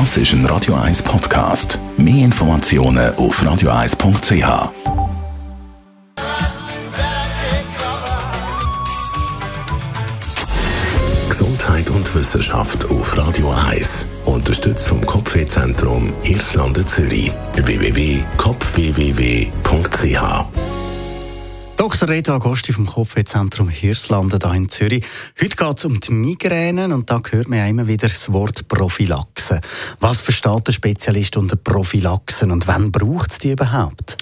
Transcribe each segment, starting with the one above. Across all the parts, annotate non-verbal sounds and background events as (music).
Das ist ein Radio 1 Podcast. Mehr Informationen auf radio1.ch. Gesundheit und Wissenschaft auf Radio 1. Unterstützt vom Kopfwehzentrum Irlande Zürich. www.kopfwww.ch Dr. Reto Agosti vom Kopfwehzentrum Hirslanden hier in Zürich. Heute geht es um die Migränen und da hört man ja immer wieder das Wort Prophylaxe. Was versteht der Spezialist unter Prophylaxen und wann braucht es die überhaupt?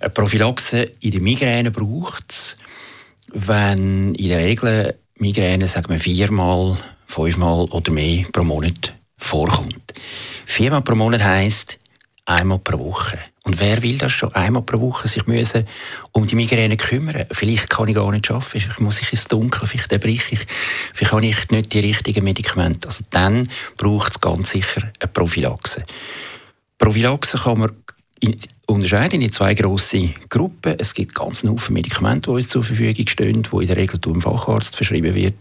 Eine Prophylaxe in der Migräne braucht es, wenn in der Regel Migräne, sagen wir, viermal, fünfmal oder mehr pro Monat vorkommt. Viermal pro Monat heisst einmal pro Woche. Und wer will das schon einmal pro Woche sich müssen um die Migräne kümmern? Vielleicht kann ich gar nicht arbeiten, vielleicht muss ich ins Dunkel, vielleicht erbrich ich, vielleicht habe ich nicht die richtigen Medikamente. Also dann braucht es ganz sicher eine Prophylaxe. Prophylaxe kann man in, unterscheiden in zwei grosse Gruppen. Es gibt ganz viele Medikamente, die uns zur Verfügung stehen, die in der Regel durch Facharzt verschrieben wird.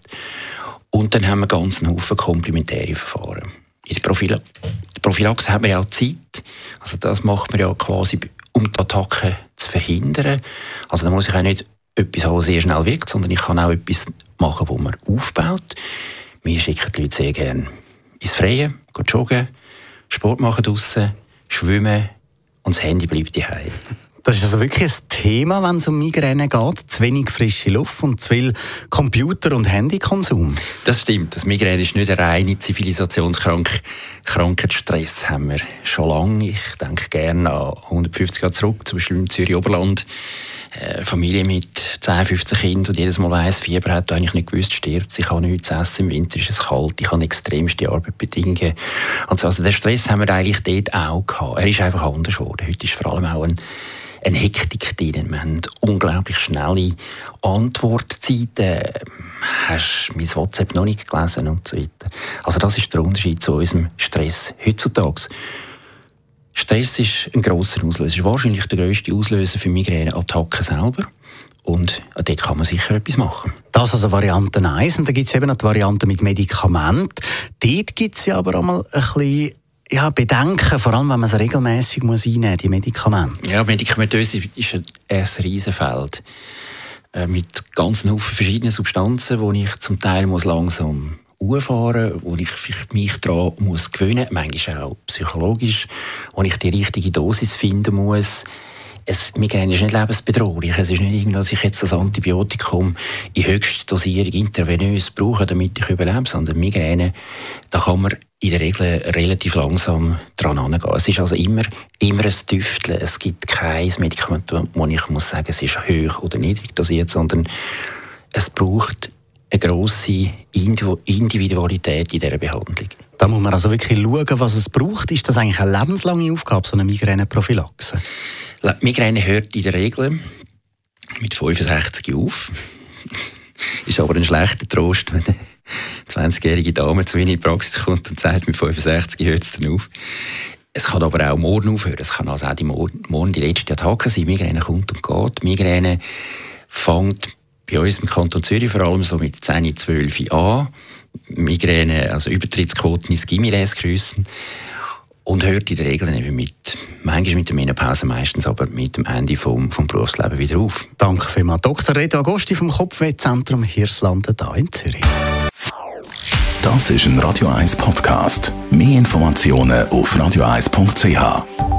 Und dann haben wir ganz Haufen komplementäre Verfahren. In der Prophylaxe hat man ja auch Zeit. Also das macht man ja quasi, um die Attacke zu verhindern. Also da muss ich auch nicht etwas haben, sehr schnell wirkt, sondern ich kann auch etwas machen, wo man aufbaut. Wir schicken die Leute sehr gerne ins Freie, joggen, Sport machen draussen, schwimmen und das Handy bleibt daheim. Das ist also wirklich ein Thema, wenn es um Migräne geht. Zu wenig frische Luft und zu viel Computer- und Handykonsum. Das stimmt. Das Migräne ist nicht eine reine Zivilisationskrankheit. Stress haben wir schon lange. Ich denke gerne an 150 Jahre zurück, zum Beispiel im Zürich Oberland. Äh, Familie mit 10, 15 Kindern und jedes Mal weiss, Fieber hat eigentlich nicht gewusst, stirbt. Ich habe nichts essen, im Winter ist es kalt, ich habe extremste Arbeitsbedingungen. Also, also den Stress haben wir eigentlich dort auch gehabt. Er ist einfach anders geworden. Heute ist vor allem auch ein eine Hektik drin. Wir haben unglaublich schnelle Antwortzeiten. Hast du mein WhatsApp noch nicht gelesen und so weiter. Also das ist der Unterschied zu unserem Stress heutzutage. Stress ist ein grosser Auslöser. Wahrscheinlich der grösste Auslöser für Migräneattacken selber. Und dort kann man sicher etwas machen. Das ist also Variante 1. Und dann gibt es eben noch die Variante mit Medikament. Dort gibt es ja aber auch mal ein bisschen ja, Bedenken, vor allem wenn man es regelmäßig muss einnehmen die Medikamente. Ja, medikamentös ist ein, ein Riesenfeld äh, mit ganz vielen verschiedenen Substanzen, wo ich zum Teil muss langsam auffahren muss, wo ich mich daran muss gewöhnen manchmal auch psychologisch, wo ich die richtige Dosis finden muss es, Migräne ist nicht lebensbedrohlich. Es ist nicht irgendwie, dass ich jetzt das Antibiotikum in höchster Dosierung intravenös brauche, damit ich überlebe, sondern Migräne, da kann man in der Regel relativ langsam dran angehen. Es ist also immer, immer ein Tüfteln. Es gibt kein Medikament, wo ich muss sagen, es ist hoch oder niedrig dosiert, sondern es braucht eine grosse Individualität in dieser Behandlung. Da muss man also wirklich schauen, was es braucht. Ist das eigentlich eine lebenslange Aufgabe, so eine Migräneprophylaxe? Migräne hört in der Regel mit 65 auf. (laughs) ist aber ein schlechter Trost, wenn eine 20-jährige Dame zu mir in die Praxis kommt und sagt, mit 65 hört es dann auf. Es kann aber auch morgen aufhören. Es kann also auch die morgen die letzte Attacke sein. Migräne kommt und geht. Migräne fängt bei uns im Kanton Zürich vor allem so mit 10, 12 an. Migräne, also Übertrittsquoten ins Gimmiläsgrössen und hört in der Regel eben mit, manchmal mit der Menopause, meistens aber mit dem Ende vom, vom Berufsleben wieder auf. Danke vielmals. Dr. Reto Agosti vom Kopfwehzentrum Hirslanden hier in Zürich. Das ist ein Radio 1 Podcast. Mehr Informationen auf radio1.ch.